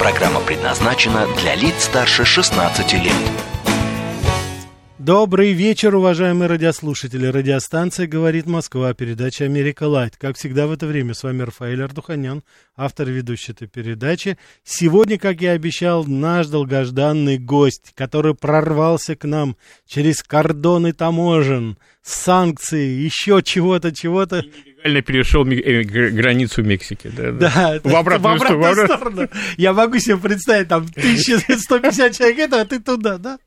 Программа предназначена для лиц старше 16 лет. Добрый вечер, уважаемые радиослушатели. Радиостанция «Говорит Москва», передача «Америка Лайт». Как всегда в это время с вами Рафаэль Ардуханян, автор и ведущий этой передачи. Сегодня, как я обещал, наш долгожданный гость, который прорвался к нам через кордоны таможен, санкции, еще чего-то, чего-то. Нелегально перешел э, границу Мексики. Да, да. В обратную, в обратную сторону. Я могу себе представить, там 1150 человек, это, а ты туда, да?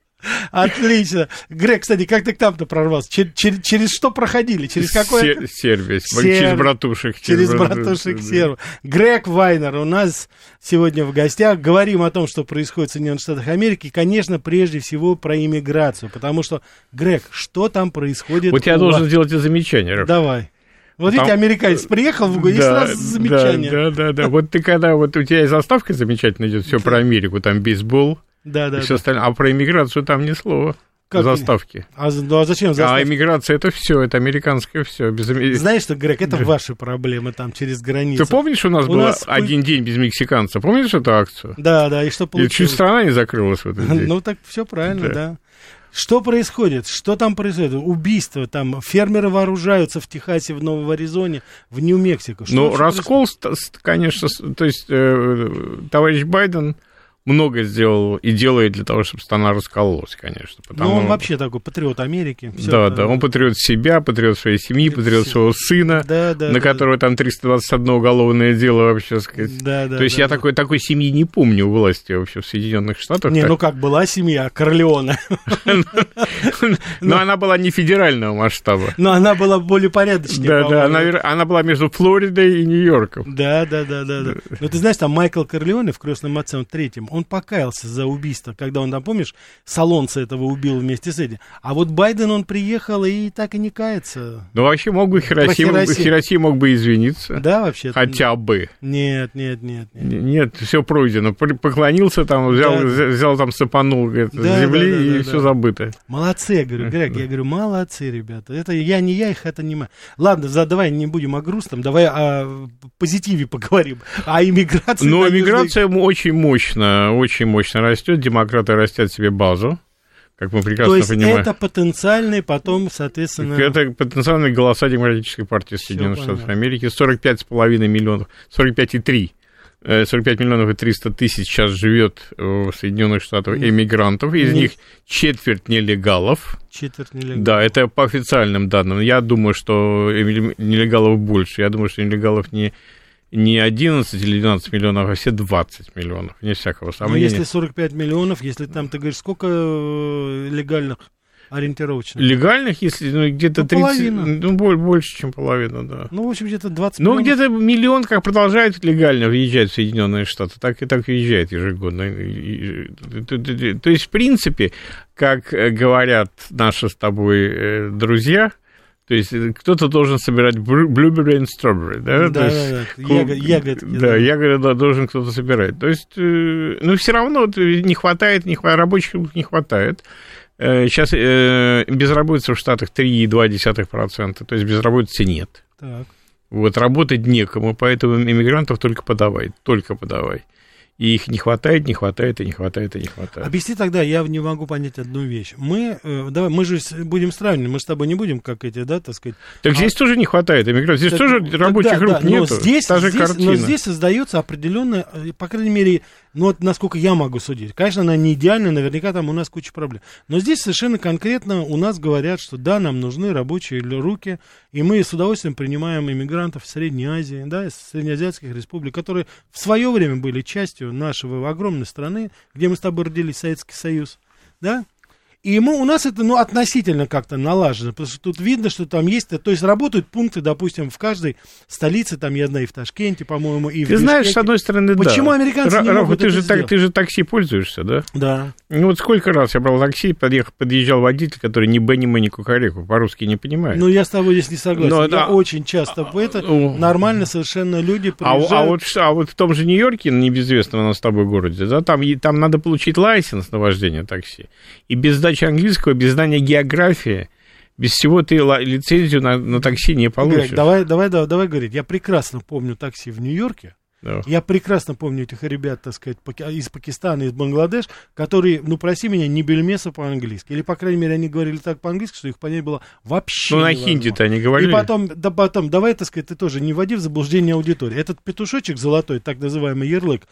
Отлично. Грег, кстати, как ты к нам-то прорвался? Чер- чер- через что проходили? Через какое? Сер- Сербия. Сер- Через братушек. Через братушек Серб. Грег Вайнер у нас сегодня в гостях. Говорим о том, что происходит в Соединенных Штатах Америки. Конечно, прежде всего про иммиграцию. Потому что, Грег, что там происходит? Вот я должен сделать замечание. Раф. Давай. Вот видите, Там- американец приехал в и Да, сразу замечание. Да, да, да, да. Вот ты когда, вот у тебя и заставка замечательно идет, все про Америку, там бейсбол Да, да. и все остальное, а про иммиграцию там ни слова. Как заставки. А, ну, а зачем А заставки? иммиграция это все, это американское все. Без... Знаешь что, Грег, это ваши проблемы там через границу. Ты помнишь, у нас У был нас один день без мексиканца? Помнишь эту акцию? Да, да, и что И чуть получилось? страна не закрылась в этот день. Ну, так все правильно, Да. да. Что происходит? Что там происходит? Убийства там. Фермеры вооружаются в Техасе, в Новом Аризоне, в Нью-Мексико. Ну, раскол, ст- конечно, то есть э, товарищ Байден много сделал и делает для того, чтобы страна раскололась, конечно. происходит? Потому... Ну, он вообще такой патриот Америки. Всё да, это- да, он патриот себя, патриот своей семьи, патриот своего сына, Да, да, на да, которого там 321 уголовное дело вообще, сказать. Да, да, То есть да, я да. такой, такой семьи не помню у власти вообще в Соединенных Штатах. Не, Так- ну как была семья Корлеона, Но она была не федерального масштаба. но она была более порядочнее. Да, да, она, была между Флоридой и Нью-Йорком. Да, да, да, да, да. Но ты знаешь, там Майкл Корлеоне в крестном отце он третьем, он покаялся за убийство, когда он там, помнишь, Солонца этого убил вместе с этим. А вот Байден, он приехал и так и не кается. Ну, вообще мог бы Хиросима, Хиросиму. Хиросима мог бы извиниться. Да, вообще? Хотя бы. Нет, нет, нет, нет. Нет, все пройдено. Пр- Поклонился там, взял, Да. взял, там, сапанул говорит, Да, земли, да, да, и да, все да. забыто. Молодцы, я говорю, Грег, я говорю, молодцы, ребята. Это я не я их, это не мы. Ладно, за, давай не будем о грустном, давай о позитиве поговорим. О иммиграции. Но надежды. миграция м- очень мощно, очень мощно растет. Демократы растят себе базу, как мы прекрасно То есть понимаем. это потенциальный потом, соответственно... Это потенциальные голоса Демократической партии Соединенных Штатов понятно. Америки. 45,5 миллионов, 45,3 э, 45 миллионов и 300 тысяч сейчас живет в Соединенных Штатах эмигрантов, из них четверть нелегалов. Четверть нелегальных. Да, это по официальным данным. Я думаю, что нелегалов больше. Я думаю, что нелегалов не, не 11 или 12 миллионов, а все 20 миллионов. Не всякого Ну, сомнения. если 45 миллионов, если там, ты говоришь, сколько э, легальных ориентировочно? Легальных, если ну, где-то Ну, 30, половина. ну, боль- больше, чем половина, да. Ну, в общем, где-то 20 Ну, миллионов. где-то миллион, как продолжает легально въезжать в Соединенные Штаты, так и так въезжает ежегодно. То есть, в принципе, как э, говорят наши с тобой э, друзья, то есть э, кто-то должен собирать blueberry and strawberry, да? Да, есть, да, да, ку- яго- ягодки, Да, да. ягоды да, должен кто-то собирать. То есть, э, ну, все равно вот не хватает, не хватает, рабочих не хватает. Сейчас безработица в Штатах 3,2%, то есть безработицы нет. Так. Вот, работать некому, поэтому иммигрантов только подавай, только подавай. И их не хватает, не хватает, и не хватает, и не хватает. Объясни тогда, я не могу понять одну вещь. Мы, э, давай, мы же будем сравнивать, мы с тобой не будем, как эти, да, так сказать. Так здесь тоже не хватает иммигрантов, здесь Так, тоже так рабочих да, рук да, но нету. Здесь, Та же здесь- картина. Но здесь создается определенная, э, по крайней мере, ну вот насколько я могу судить. Конечно, она не идеальна, наверняка там у нас куча проблем. Но здесь совершенно конкретно у нас говорят, что да, нам нужны рабочие руки, и мы с удовольствием принимаем иммигрантов из Средней Азии, да, из среднеазиатских республик, которые в свое время были частью нашего огромной страны, где мы с тобой родились, Советский Союз, да, И ему, у нас это, ну, относительно как-то налажено, потому что тут видно, что там есть, то есть работают пункты, допустим, в каждой столице, там, я знаю, и в Ташкенте, по-моему, и в Ты знаешь, Бишкеке. с одной стороны, да. Почему американцы не Ра- могут ты это же, так, ты же такси пользуешься, да? Да. Ну вот сколько раз я брал такси, подъехал, подъезжал водитель, который ни Б, ни М, ни Кукареку, по-русски не понимает. Ну, я с тобой здесь не согласен. Но я это- очень часто в это Ну. нормально совершенно люди А, приезжают. а, вот, ш- а вот в том же Нью-Йорке, небезвестном у нас с тобой городе, да, там, там надо получить лайсенс на вождение такси. И без сдачи английского, без знания географии, без всего ты лицензию на, на такси не получишь. Грег, давай, давай, давай, давай говорить. Я прекрасно помню такси в Нью-Йорке. Да. Я прекрасно помню этих ребят, так сказать, паки- из Пакистана, из Бангладеш, которые, ну, прости меня, не бельмеса по-английски. Или, по крайней мере, они говорили так по-английски, что их понять было вообще Ну, на хинди-то они говорили. И потом, да потом, давай, так сказать, ты тоже не вводи в заблуждение аудитории. Этот петушочек золотой, так называемый ярлык,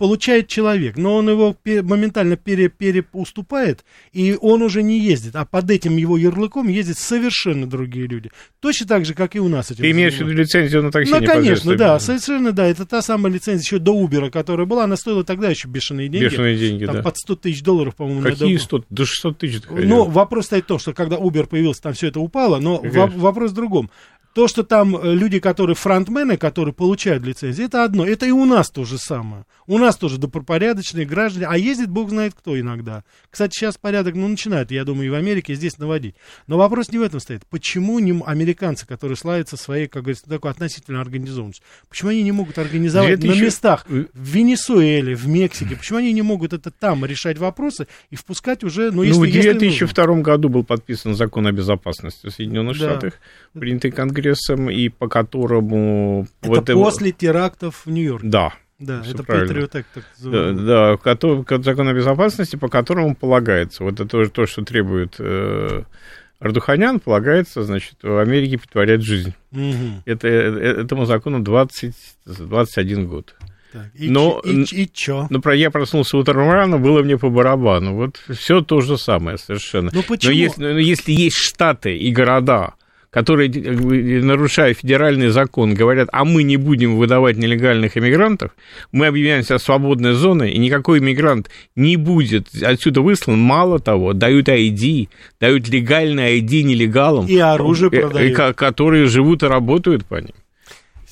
получает человек, но он его пе- моментально пере, переуступает, и он уже не ездит, а под этим его ярлыком ездят совершенно другие люди. Точно так же, как и у нас Ты имеешь в виду лицензию на такси? Ну, конечно, да, совершенно, да, это та самая лицензия еще до Uber, которая была, она стоила тогда еще бешеные деньги. Бешеные деньги, там да. под 100 тысяч долларов, по-моему, Какие дом- 100? До 600 тысяч доходило. ну, вопрос стоит в том, что когда Uber появился, там все это упало, но во- вопрос в другом. То, что там э, люди, которые фронтмены, которые получают лицензии, это одно. Это и у нас то же самое. У нас тоже добропорядочные граждане, а ездит бог знает кто иногда. Кстати, сейчас порядок, ну, начинает, я думаю, и в Америке, и здесь наводить. Но вопрос не в этом стоит. Почему не американцы, которые славятся своей, как говорится, такой относительно организованностью, почему они не могут организовать 2000 на местах э, в Венесуэле, в Мексике, почему они не могут это там решать вопросы и впускать уже, ну, если, ну, в если нужно? 2002 году был подписан закон о безопасности в Соединенных Да. Штатах, принятый Конгрессом, и по которому... Это вот, э, после терактов в Нью-Йорке. Да, Да, всё это. Patriot Act, так да, называемый. да, ко- закон о безопасности, по которому полагается, вот это тоже то, что требует э, Ардуханян, полагается, значит, в Америке притворять жизнь. Мгм. Это, э, этому закону 20, 21 год. Так, и, Но- и, ч- и чё? Ну, про я проснулся утром рано, было мне по барабану. Вот все то же самое совершенно. Ну, почему? Но если, но если есть штаты и города, которые, бы, нарушая федеральный закон, говорят, а мы не будем выдавать нелегальных иммигрантов, мы объявляем себя свободной зоной, и никакой иммигрант не будет отсюда выслан. Мало того, дают ID, дают легальное ID нелегалам. И оружие э, э, продают. ко- которые живут и работают по ним.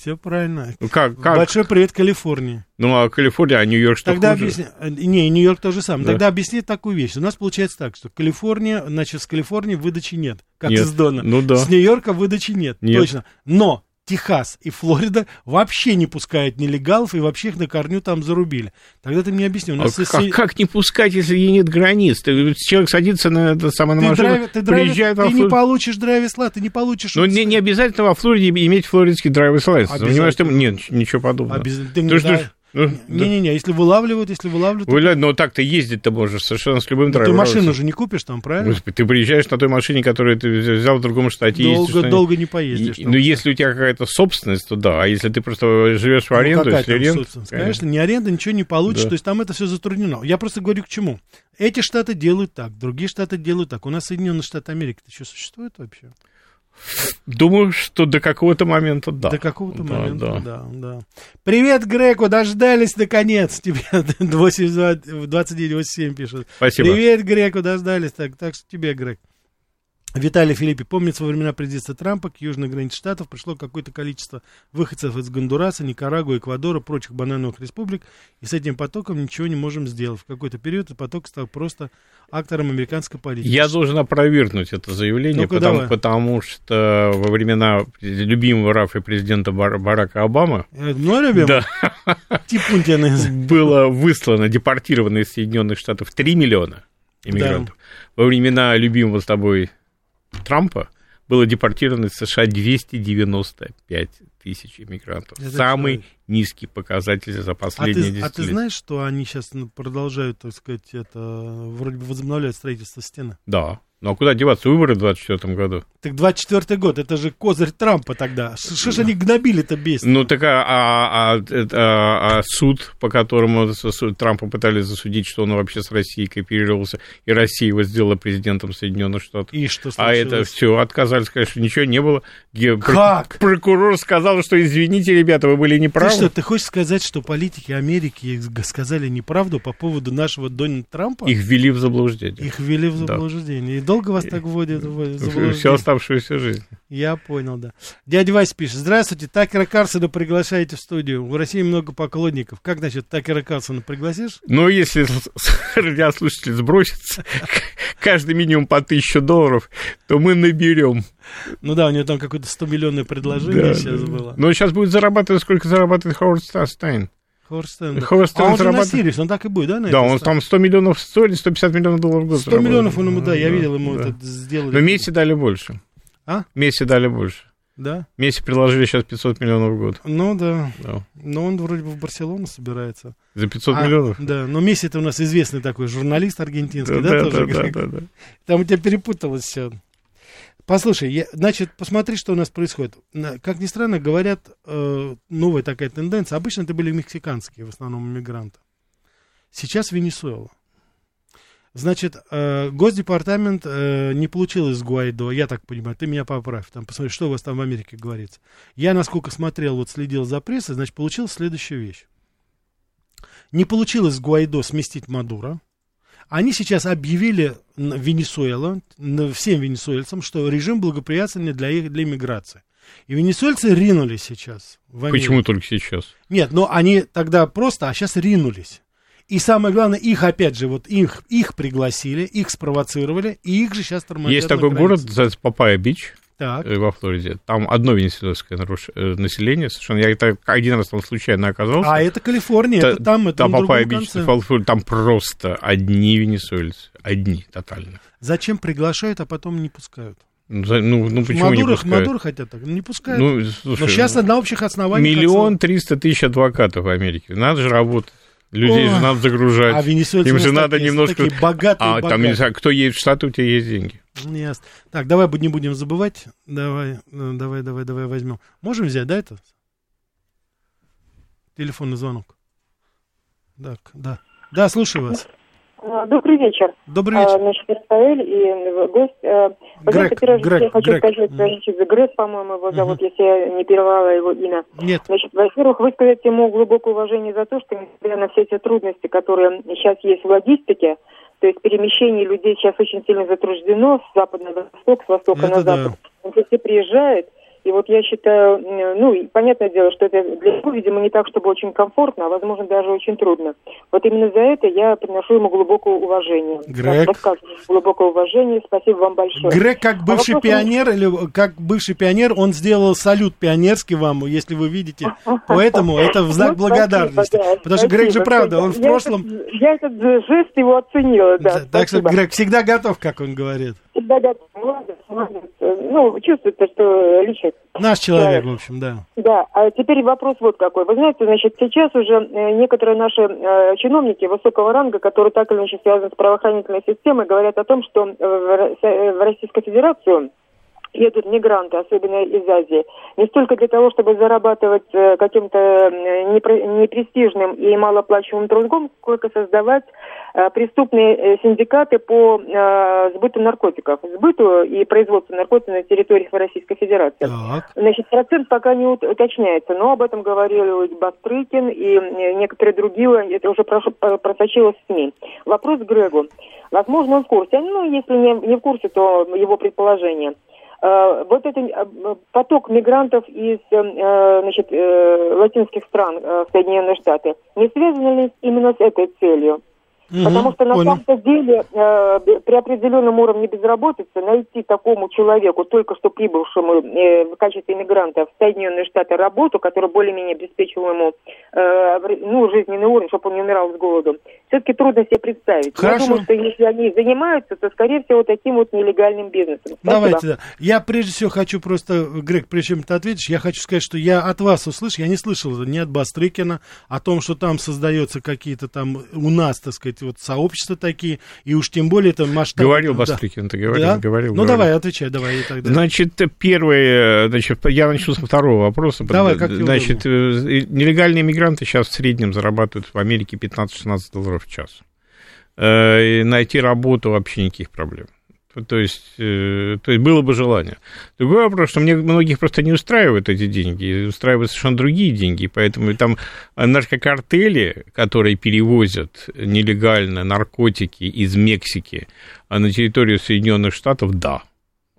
Все правильно. Ну, Как, как? Большой привет Калифорнии. Ну, а Калифорния, а Нью-Йорк что Тогда объясни... э, Не, Нью-Йорк то же самое. Да. Тогда объясни такую вещь. У нас получается так, что Калифорния, значит, с Калифорнии выдачи нет, как Нет. из Дона. Ну да. С Нью-Йорка выдачи нет, Нет. точно. Но Техас и Флорида вообще не пускают нелегалов и вообще их на корню там зарубили. Тогда ты мне объясни. У А нас как, сосед- как не пускать, если нет границ? Ты- человек садится на это самое на ты, машину, ты, драйвер- приезжает ты во не Флориду. получишь драйвер ты не получишь... Ну, не, не обязательно во Флориде иметь флоридский. Обязательно. Понимаешь, ты... Нет, ничего подобного. Обязательно. Ты Ты не да. Не-не-не, если вылавливают, если вылавливают, Гуляй, но так-то ездить-то можешь совершенно с любым то ты драйвером. машину же не купишь там, правильно? Ты приезжаешь на той машине, которую ты взял в другом штате. Долго, долго не поездишь. Ну, если у тебя какая-то собственность, то да. А если ты просто живешь в Ну, аренду, какая если аренда... Конечно, ни аренда, ничего не получишь, Да. то есть там это все затруднено. Я просто говорю к чему. Эти штаты делают так, другие штаты делают так. У нас Соединенные Штаты Америки еще существует вообще? Думаю, что до какого-то момента да. До какого-то Да, момента, да. да. да, Привет, Греку, дождались наконец тебя. 2987 пишет. Спасибо. Привет, Греку, дождались. Так, так что тебе, Грек. Виталий Филиппи, помнится, во времена президента Трампа к южной границе штатов пришло какое-то количество выходцев из Гондураса, Никарагуа, Эквадора, прочих банановых республик, и с этим потоком ничего не можем сделать. В какой-то период этот поток стал просто актором американской политики. Я должен опровергнуть это заявление, потому, давай. потому что во времена любимого Рафа президента Бар- Барака Обамы Э, Ну, любим. да, Типун было выслано, депортировано из Соединенных Штатов 3 миллиона иммигрантов. Во времена любимого с тобой Трампа было депортировано из США 295 тысяч иммигрантов. Это Самый человек. низкий показатель за А последние ты, 10 а ты лет. знаешь, что они сейчас продолжают, так сказать, это вроде бы возобновляют строительство стены? Да. Ну а куда деваться? Выборы в 2024 году. Так 24 год, это же козырь Трампа тогда. Что ж они гнобили-то бесит? Ну, так а, а- а- а- а суд, по которому Трампа пытались засудить, что он вообще с Россией кооперировался, и Россия его сделала президентом Соединенных Штатов. И что А это случилось? все, отказались, что ничего не было. Как? Прокурор сказал, сказал, что извините, ребята, вы были неправы. Ты что, ты хочешь сказать, что политики Америки сказали неправду по поводу нашего Дональда Трампа? Их ввели в заблуждение. Их ввели в заблуждение. Да. И долго вас так вводят в заблуждение? Всю оставшуюся жизнь. Я понял, да. Дядя Вась пишет. Здравствуйте, Такера Карсона приглашаете в студию. В России много поклонников. Как, значит, Такера Карсона пригласишь? Ну, если радиослушатель сбросится каждый минимум по тысячу долларов, то мы наберем. Ну да, у него там какое-то 100 миллионное предложение да, сейчас да. было. Но сейчас будет зарабатывать, сколько зарабатывает Ховард Стайн. Ховард Стайн. Ховард Стайн а он зарабатывает... же на Сириус, он так и будет, да? На да, он там 100 миллионов стоит, 150 миллионов долларов в год 100 миллионов он ему, да, я видел, ему да. это сделали. Но Месси дали больше. А? Месси дали больше. Да? Месси предложили сейчас 500 миллионов в год. Ну да. да. Но он вроде бы в Барселону собирается. За 500 а, миллионов? Да, но Месси это у нас известный такой журналист аргентинский, да, да, да тоже? Да, да, да. Там у тебя перепуталось все. Послушай, я, значит, посмотри, что у нас происходит. Как ни странно, говорят, э, новая такая тенденция. Обычно это были мексиканские, в основном, иммигранты. Сейчас Венесуэла. Значит, э, Госдепартамент э, не получил из Гуайдо, я так понимаю, ты меня поправь, там посмотри, что у вас там в Америке говорится. Я, насколько смотрел, вот следил за прессой, значит, получил следующую вещь. Не получилось Гуайдо сместить Мадура. Они сейчас объявили Венесуэла, всем венесуэльцам, что режим благоприятственный для их для иммиграции. И венесуэльцы ринулись сейчас в Америку. Почему только сейчас? Нет, но они тогда просто, а сейчас ринулись. И самое главное, их, опять же, вот их, их пригласили, их спровоцировали, и их же сейчас тормозят Есть такой границе. город, называется Папайя-Бич. Так. Э, во Флориде. Там одно венесуэльское. Э, население совершенно. Я так один раз там случайно оказался. А это Калифорния, это, это там, это там Папайя Бич, там просто одни венесуэльцы. Одни, тотально. Зачем приглашают, а потом не пускают? Ну, ну, ну почему Мадуры, не пускают? Мадуры хотят так, не пускают. Ну, слушай, Но сейчас на общих основаниях... Миллион триста тысяч адвокатов в Америке. Надо же работать. Людей О, же надо загружать. А венесуэльцы Им же надо немножко... Такие богатые, а богатые. там, кто едет в Штаты, у тебя есть деньги. Ясно. Так, давай не будем забывать. Давай, ну, давай, давай, давай возьмем. Можем взять, да, это? Телефонный звонок. Так, да. Да, слушаю вас. А, добрый вечер. Добрый вечер. А, значит, Рафаэль и гость. А, вы знаете, первое, Грег, я хочу Грег. сказать, значит, Грег, по-моему, его зовут, mm если я не перевала его имя. Нет. Значит, во-первых, высказать ему глубокое уважение за то, что, несмотря на все эти трудности, которые сейчас есть в логистике, то есть перемещение людей сейчас очень сильно затруждено с запада на восток, с востока Это на запад. Да. Он, если приезжает, и вот я считаю, ну, понятное дело, что это для него, видимо, не так, чтобы очень комфортно, а, возможно, даже очень трудно. Вот именно за это я приношу ему глубокое уважение. Грег. Глубокое уважение. Спасибо вам большое. Грег, как а бывший а пионер, или как бывший пионер, он сделал салют пионерский вам, если вы видите. Поэтому это в знак ну, благодарности. Потому что Грег же правда, он в прошлом... Я этот жест его оценила, да. Так что Грег всегда готов, как он говорит. Всегда готов. Молодец, молодец. Ну, чувствуется, что личность. Наш человек, в общем, да. Да, а теперь вопрос вот какой. Вы знаете, значит, сейчас уже э, некоторые наши э, чиновники высокого ранга, которые так или иначе связаны с правоохранительной системой, говорят о том, что в, в Российскую Федерацию едут мигранты, особенно из Азии, не столько для того, чтобы зарабатывать э, каким-то непрестижным и малооплачиваемым трудом, сколько создавать э, преступные э, синдикаты по сбыту наркотиков, сбыту и производству наркотиков на территории Российской Федерации. Так. Значит, процент пока не уточняется, но об этом говорили Бастрыкин и некоторые другие, это уже просочилось в СМИ. Вопрос к Грегу. Возможно, он в курсе. Ну, если не, не в курсе, то его предположение – вот этот э, поток мигрантов из э, значит, латинских стран в Соединенные Штаты не связан ли именно с этой целью? Угу, Потому что на самом деле э, при определенном уровне безработицы найти такому человеку, только что прибывшему э, в качестве иммигранта в Соединенные Штаты работу, которая более-менее обеспечивала ему э, ну, жизненный уровень, чтобы он не умирал с голоду, все-таки трудно себе представить. Хорошо. Я думаю, что если они занимаются, то, скорее всего, таким вот нелегальным бизнесом. Спасибо. Давайте, да. Я прежде всего хочу просто, Грег, прежде чем ты ответишь, я хочу сказать, что я от вас услышал, я не слышал ни от Бастрыкина о том, что там создаются какие-то там у нас, так сказать, вот сообщества такие, и уж тем более это масштаб... Говорил Бастрыкин, да. ты говорил, да? говорил. Ну, говорил. давай, отвечай, давай. Тогда. Значит, первое, значит, я начну со второго вопроса. Давай, как Значит, э, нелегальные мигранты сейчас в среднем зарабатывают в Америке 15-16 долларов в час. Э, и найти работу вообще никаких проблем. То есть, э, то есть было бы желание. Другой вопрос, что мне многих просто не устраивают эти деньги, устраивают совершенно другие деньги, поэтому там наркокартели, которые перевозят нелегально наркотики из Мексики на территорию Соединенных Штатов, да,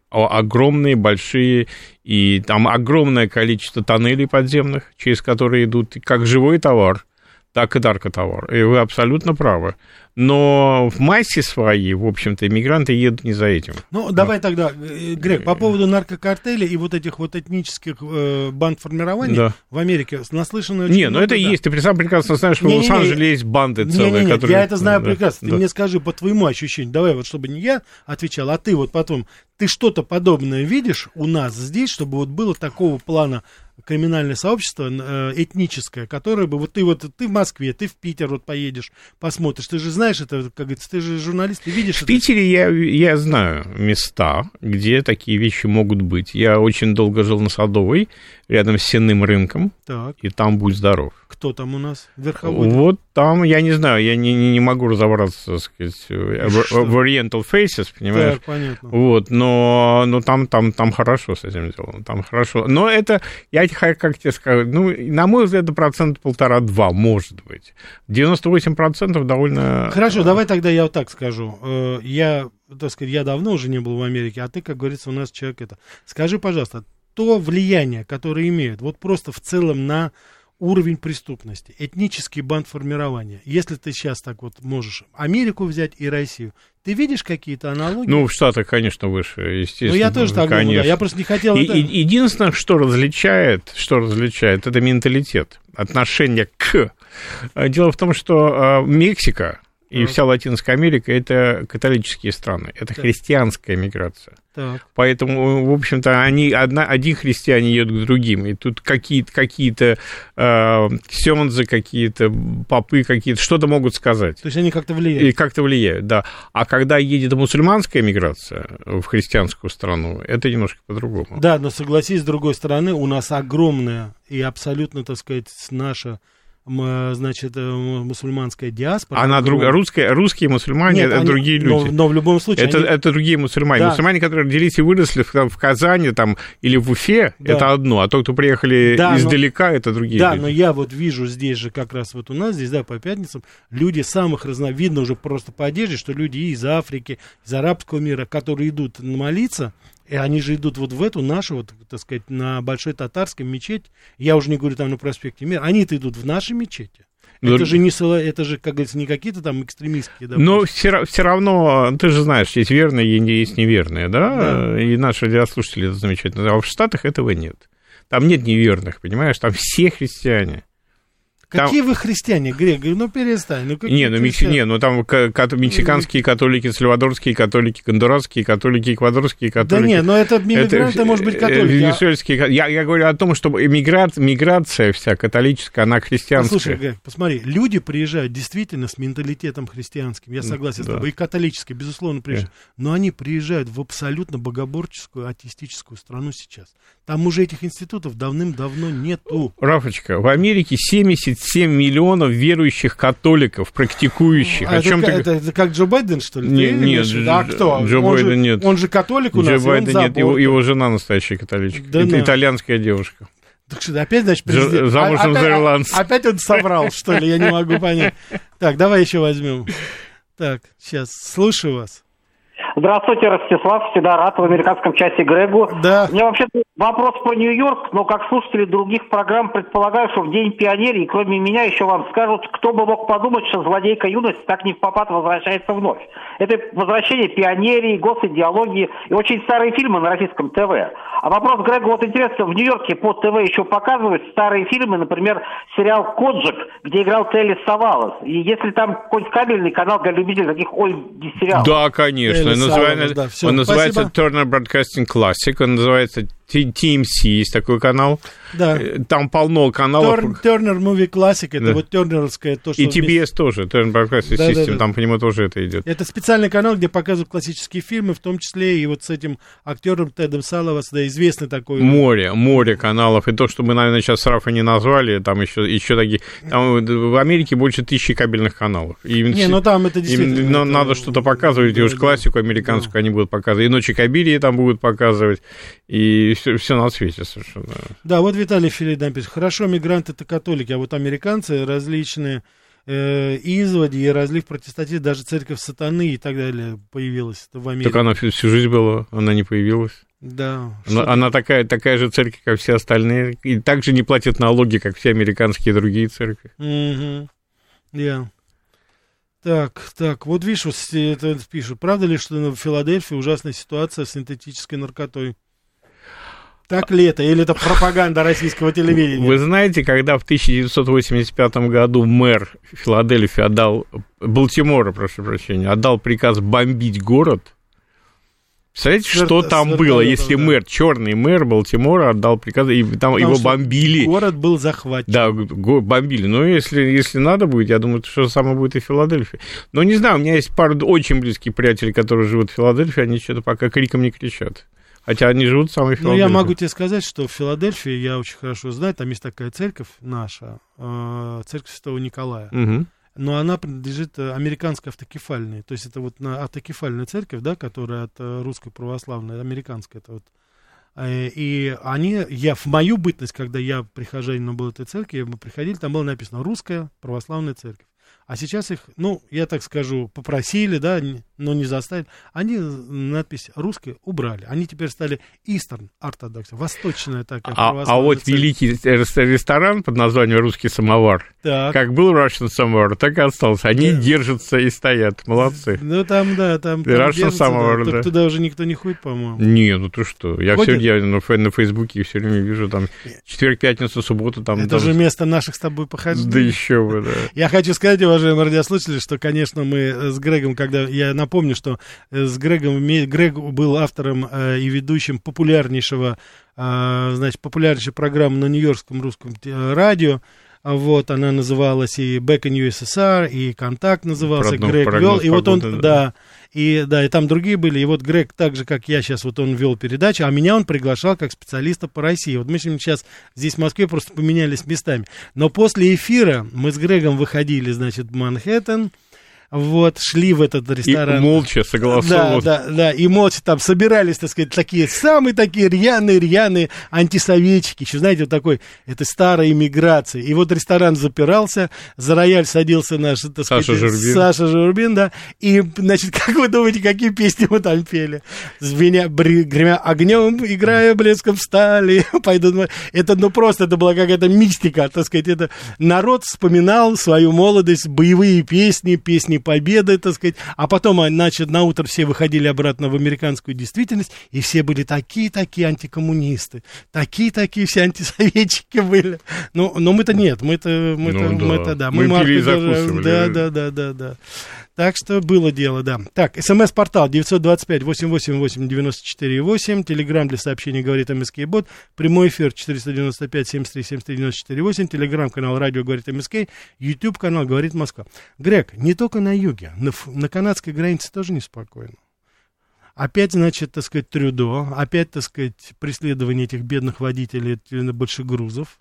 огромные, большие, и там огромное количество тоннелей подземных, через которые идут как живой товар, так и наркотовар. И вы абсолютно правы. Но в массе своей, в общем-то, иммигранты едут не за этим. Ну, давай тогда, э, Грег, по поводу наркокартеля и вот этих вот этнических э, банд формирований да. в Америке наслышано очень Не, ну это да. есть. Ты сам прекрасно знаешь, что в Лос-Анджелесе есть банды целые, не, не, не, которые... Я это знаю прекрасно. Да. Ты мне скажи по твоему ощущению. Давай вот, чтобы не я отвечал, а ты вот потом... Ты что-то подобное видишь у нас здесь, чтобы вот было такого плана криминальное сообщество э, этническое, которое бы вот ты вот ты в Москве, ты в Питер вот поедешь, посмотришь, ты же знаешь это, как говорится, ты же журналист, ты видишь. В это. Питере я я знаю места, где такие вещи могут быть. Я очень долго жил на Садовой, рядом с Сенным рынком, так. и там будь здоров. Кто там у нас? Верховодин? Вот там, я не знаю, я не, не, могу разобраться, так сказать, Что? в Oriental Faces, понимаешь? Так, понятно. Вот, но, но там, там, там хорошо с этим делом, там хорошо. Но это, я как тебе скажу, ну, на мой взгляд, это процент полтора-два, может быть. 98% довольно... Хорошо, давай тогда я вот так скажу. Э, я, так сказать, я давно уже не был в Америке, а ты, как говорится, у нас человек это. Скажи, пожалуйста, то влияние, которое имеют, вот просто в целом на уровень преступности, этнический бандформирования. Если ты сейчас так вот можешь Америку взять и Россию, ты видишь какие-то аналогии? Ну, в Штатах, конечно, выше, естественно. Ну, я тоже так конечно. думаю, да. я просто не хотел... И, это... Единственное, что различает, что различает, это менталитет, отношение к... Дело в том, что э, Мексика, и так. вся Латинская Америка это католические страны, это так. христианская миграция. Так. Поэтому, в общем-то, они одна, одни христиане едут к другим, и тут какие-то какие-то э, сёнзы, какие-то попы, какие-то что-то могут сказать. То есть они как-то влияют. И как-то влияют, да. А когда едет мусульманская миграция в христианскую страну, это немножко по-другому. Да, но согласись, с другой стороны, у нас огромная и абсолютно, так сказать, наша значит, э, мусульманская диаспора. Она друг, русская, русские мусульмане, Нет, это они, другие люди. Но, но в любом случае... Это, они... это другие мусульмане. Да. Мусульмане, которые родились и выросли в, в Казани там, или в Уфе, да. это одно. А то, кто приехали да, издалека, но, это другие да, люди. но я вот вижу здесь же, как раз вот у нас, здесь, да, по пятницам, люди самых разновидно уже просто по одежде, что люди из Африки, из арабского мира, которые идут молиться, и они же идут вот в эту нашу, вот, так сказать, на Большой Татарской мечеть. Я уже не говорю там на проспекте Мира. Они-то идут в наши мечети. Но... Это же не это же, как говорится, не какие-то там экстремистские. Допустим. Но все, все равно, ты же знаешь, есть верные и есть неверные, да? да. И наши радиослушатели это замечательно. А в Штатах этого нет. Там нет неверных, понимаешь? Там все христиане. Какие там... вы христиане, Грек? Ну перестань. Ну, не, ну, мекси... не, ну там мексиканские католики, сальвадорские католики, гондурасские католики, эквадорские католики. Да нет, но это мигранты, это, может быть, э, католики. А венесуэльские. А... Я, я говорю о том, что миграция, миграция вся католическая, она христианская. Послушай, Грек, посмотри, люди приезжают действительно с менталитетом христианским. Я согласен да. с тобой. И католические, безусловно, приезжают. Да. Но они приезжают в абсолютно богоборческую, атеистическую страну сейчас. Там уже этих институтов давным-давно нету. Рафочка, в Америке 77 миллионов верующих католиков, практикующих. А О это, чем как, ты... это, это как Джо Байден, что ли? Не, нет, да, кто? Джо он Байден же, нет. Он же католик у Джо нас, Байден нет, его, его жена настоящая католичка. Да это на. итальянская девушка. Так что, опять, значит, президент... Замужем а, за ирландцем. Опять он соврал, что ли, я не могу понять. Так, давай еще возьмем. Так, сейчас, слушаю вас. Здравствуйте, Ростислав, всегда рад в американском часе Грегу. Да. У меня вообще вопрос по Нью-Йорк, но как слушатели других программ предполагаю, что в День пионерии, кроме меня, еще вам скажут, кто бы мог подумать, что злодейка юности так не в попад возвращается вновь. Это возвращение пионерии, госидеологии и очень старые фильмы на российском ТВ. А вопрос Грегу, вот интересно, в Нью-Йорке по ТВ еще показывают старые фильмы, например, сериал «Коджик», где играл Телли Савалас. И если там какой-нибудь кабельный канал для любителей таких ой сериалов. Да, конечно называется, да, все. Он называется Turner Broadcasting Classic, он называется TMC есть такой канал. Да. Э, Там полно каналов. Turner Movie Classic, это Да. вот тернеровское то, что И вместе- TBS тоже, Turner Broadcasting Да, да, System, да. там по нему тоже это идет. Это специальный канал, где показывают классические фильмы, в том числе и вот с этим актером Тедом Салавас, да, известный такой. Море, море каналов. И то, что мы, наверное, сейчас с Рафа не назвали, там еще, еще такие... Там в Америке больше тысячи кабельных каналов. И им Не, все- ну там это им действительно... на- это- надо что-то показывать, и Да, уж да. классику американскую они будут показывать. И «Ночи Кабирии» там будут показывать, и все, на свете совершенно. Да, вот Виталий Филидам пишет. Хорошо, мигранты это католики, а вот американцы различные э, изводи и разлив протестатив, даже церковь сатаны и так далее появилась в Америке. Так она всю, всю жизнь была, она не появилась. Да. Она, она такая, такая же церковь, как все остальные, и также не платит налоги, как все американские другие церкви. Мгм. Я. Так, так, вот видишь, вот это пишут. Правда ли, что в Филадельфии ужасная ситуация с синтетической наркотой? Так ли это? Или это пропаганда российского телевидения? Вы знаете, когда в 1985 году мэр Филадельфии отдал, Балтимора, прошу прощения, отдал приказ бомбить город, представляете, С верт- что там было, если да. мэр, черный мэр Балтимора отдал приказ, и там Потому его что бомбили. Город был захвачен. Да, бомбили. Но если, если надо будет, я думаю, то же самое будет и в Филадельфии. Но не знаю, у меня есть пару очень близких приятелей, которые живут в Филадельфии, они что-то пока криком не кричат. Хотя они живут в самой Ну, Филадельфии. я могу тебе сказать, что в Филадельфии, я очень хорошо знаю, там есть такая церковь наша, э, церковь Святого Николая. Мгм. но она принадлежит э, американской автокефальной. То есть это вот на автокефальная церковь, да, которая от э, русской православной, американская это вот. Э, И они, я в мою бытность, когда я прихожанином был этой церкви, мы приходили, там было написано «Русская православная церковь». А сейчас их, ну, я так скажу, попросили, да, но не заставили. Они э, надпись «Русская» убрали. Они теперь стали Eastern Orthodox, восточная такая А, а вот церковь. великий рес- ресторан под названием «Русский самовар», Так. как был Russian самовар, так и остался. Они Да. держатся и стоят. Молодцы. Ну, там, да, там... Там Russian держится, самовар, Тут да. Туда уже никто не ходит, по-моему. Не, ну ты что? Я Ходит? все я на, на Фейсбуке все время вижу там четверг, пятницу, субботу там. Это там- же место наших с тобой похождений. Да еще бы, да. Я хочу сказать, уважаемые радиослушатели, что, конечно, мы э, с Грегом, когда... Я напомню, что э, с Грегом... Грег был автором э, и ведущим популярнейшего, э, значит, популярнейшей программы на Нью-Йоркском русском радио. А Вот, она называлась и Back in USSR, и Контакт назывался, Прогноз- Грег вел. И вот он, погоды, да. и, да, и там другие были. И вот Грег, так же, как я сейчас, вот он вел передачу, а меня он приглашал как специалиста по России. Вот мы сейчас здесь, в Москве, просто поменялись местами. Но после эфира мы с Грегом выходили, значит, в Манхэттен, вот, шли в этот И ресторан. молча Да, согласовывал. да, да, и молча там собирались, так сказать, такие самые такие рьяные-рьяные антисоветчики, еще, знаете, вот такой, это старая иммиграция. И вот ресторан запирался, за рояль садился наш, так Саша сказать, Журбин. Саша Журбин, да, и, значит, как вы думаете, какие песни мы там пели? Звеня, бри- гремя огнем, играя блеском стали, пойдут... мы». Это, ну, просто, это была какая-то мистика, так сказать, это народ вспоминал свою молодость, боевые песни, песни победы, так сказать, а потом, а, значит, на утро все выходили обратно в американскую действительность, и все были такие-такие антикоммунисты, такие-такие все антисоветчики были. Ну, но мы-то нет, мы-то, мы-то, Ну да. мы-то, да, Мы марку пили и держим. закусывали. Да, да, да, да, да. Так что было дело, да. Так, смс-портал 925-888-94-8, телеграмм для сообщений говорит МСК Бот, прямой эфир 495-73-73-94-8, телеграмм-канал радио говорит МСК, YouTube-канал говорит Москва. Грег, не только на юге, на, на канадской границе тоже неспокойно. Опять, значит, так сказать, Трюдо, опять, так сказать, преследование этих бедных водителей большегрузов.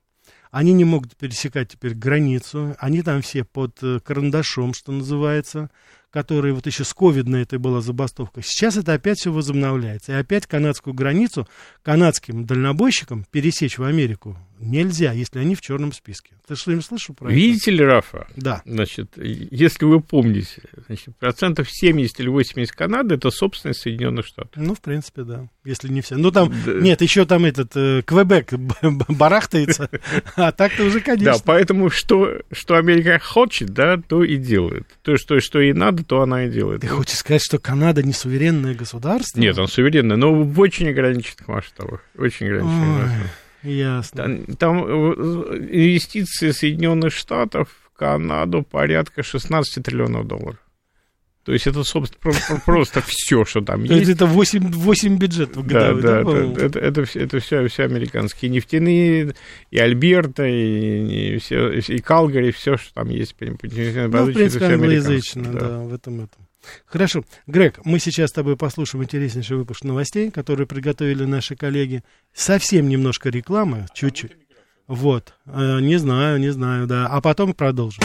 Они не могут пересекать теперь границу. Они там все под э, карандашом, что называется, который вот еще с ковидной это была забастовка. Сейчас это опять все возобновляется. И опять канадскую границу канадским дальнобойщикам пересечь в Америку нельзя, если они в черном списке. Ты что-нибудь слышал про это? Видите ли, Рафа? Да. Значит, если вы помните, значит, процентов 70 или 80 Канады это собственность Соединенных Штатов. Ну, в принципе, да. Если не все. Ну, там, Да. нет, еще там этот э, Квебек барахтается. А так-то уже, Да, конечно. поэтому что, что Америка хочет, да, то и делает. То, что, что ей надо, то она и делает. Ты хочешь сказать, что Канада не суверенное государство? Нет, он суверенный, но в очень ограниченных масштабах. Очень ограниченных Ой. масштабах. Ясно. Там, там, э, инвестиции Соединенных Штатов в Канаду порядка 16 триллионов долларов. То есть это, собственно, просто все, что там есть это 8, 8 бюджетов Да, годовых, да, по-моему? это, это, это, все, это все, все американские нефтяные, и Альберта, и, и, все, и Калгари, все, что там есть. Ну, в принципе, англоязычно, да. в этом этом. Хорошо. Грег, мы сейчас с тобой послушаем интереснейший выпуск новостей, которые приготовили наши коллеги. Совсем немножко рекламы, чуть-чуть. Вот. Э, Не знаю, не знаю, да. А потом продолжим.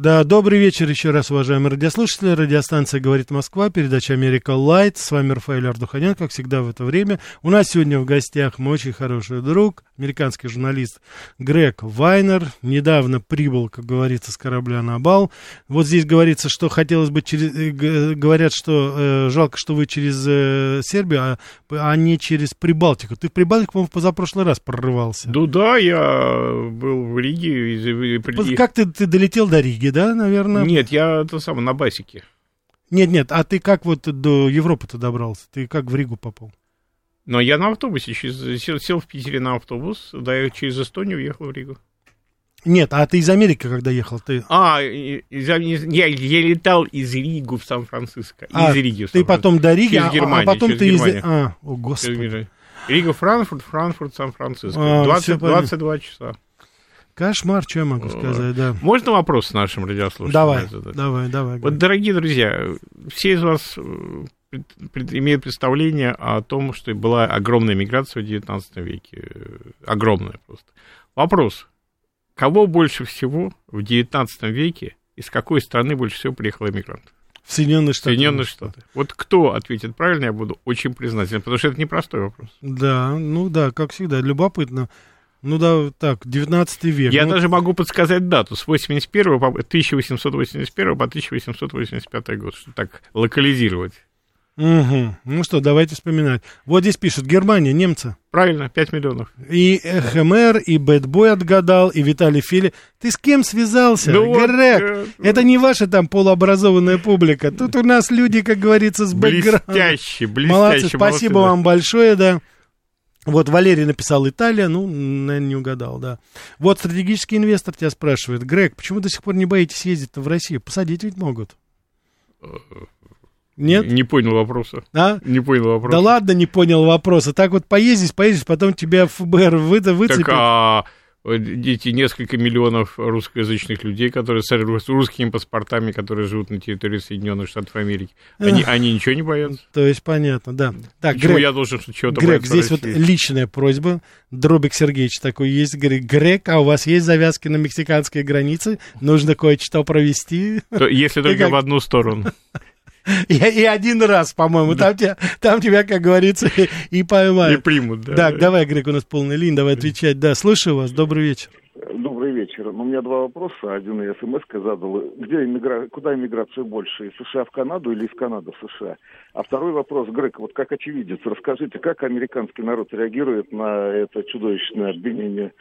Да, добрый вечер еще раз, уважаемые радиослушатели. Радиостанция «Говорит Москва», передача «Америка Лайт». С вами Рафаэль Ардуханян, как всегда в это время. У нас сегодня в гостях мой очень хороший друг, американский журналист Грег Вайнер. Недавно прибыл, как говорится, с корабля на бал. Вот здесь говорится, что хотелось бы через... э, Говорят, что э, жалко, что вы через э, Сербию, а, а не через Прибалтику. Ты в Прибалтику, по-моему, позапрошлый раз прорывался. Ну да, я был в Риге. Как ты, ты долетел до Риги, да, наверное? Нет, я это самое, на басике. Нет, нет, а ты как вот до Европы-то добрался? Ты как в Ригу попал? Но я на автобусе через- сел, сел в Питере на автобус, да, я через Эстонию уехал в Ригу. Нет, а ты из Америки когда ехал? Ты, А, из- из- я, я летал из Риги в Сан-Франциско. а, из Риги в ты Сан-Франциско. потом до Риги, Через а- а, Германию, потом через ты из... Германию. А, о, господи. Рига, Франкфурт, Франкфурт, Сан-Франциско. А, 20, всё понятно. 22 часа. Кошмар, что я могу сказать, да. Можно вопрос нашим радиослушателям Давай, задать? давай, давай. Вот, дорогие друзья, все из вас э, имеют представление о том, что была огромная миграция в XIX веке. э, Огромная просто. Вопрос. Кого больше всего в XIX веке, из какой страны больше всего приехало иммигрантов? В Соединенные Штаты. Соединенные Штаты. Вот кто ответит правильно, я буду очень признателен, потому что это непростой вопрос. Да, ну да, как всегда, любопытно. Ну да, так, 19 век. Я Ну, даже могу подсказать дату с 81 по 1881 по 1885 год, чтобы так локализировать. мгм. Ну что, давайте вспоминать. Вот здесь пишут, Германия, немцы. Правильно, 5 миллионов. И ХМР, и Бэтбой отгадал, и Виталий Фили. Ты с кем связался? Ну вот, Грег, э, это не ваша там полуобразованная публика. Тут у нас люди, как говорится, с бэкграундом. Блестяще, блестяще. Молодцы, спасибо молодцы, вам большое, да. Вот Валерий написал Италия, ну, наверное, не угадал, да. Вот стратегический инвестор тебя спрашивает, Грег, почему до сих пор не боитесь ездить в Россию? Посадить ведь могут. да. Нет? Не понял вопроса. А? Не понял вопроса. Да ладно, не понял вопроса. Так вот поездишь, поездишь, потом тебя ФБР вы, выцепит. Так, а эти несколько миллионов русскоязычных людей, которые с рус- русскими паспортами, которые живут на территории Соединенных Штатов Америки, они, они ничего не боятся? То есть понятно, да. Так, Почему Грег, я должен чего-то Грег, здесь вот России? личная просьба. Дробик Сергеевич такой есть. Говорит, Грег, а у вас есть завязки на мексиканской границе? Нужно кое-что провести. То Если только как? в одну сторону. И, и один раз, по-моему. Там, тебя, там тебя, как говорится, и, и И поймают. примут, да. Так, давай, Грег, у нас полный лин, давай отвечать. Да, слушаю вас, добрый вечер. Добрый вечер. Ну, У меня два вопроса. Один я смс задал. Где иммигра... Куда иммиграция больше? Из США в Канаду или из Канады в США? А второй вопрос. Грег, вот как очевидец, расскажите, как американский народ реагирует на это чудовищное обвинение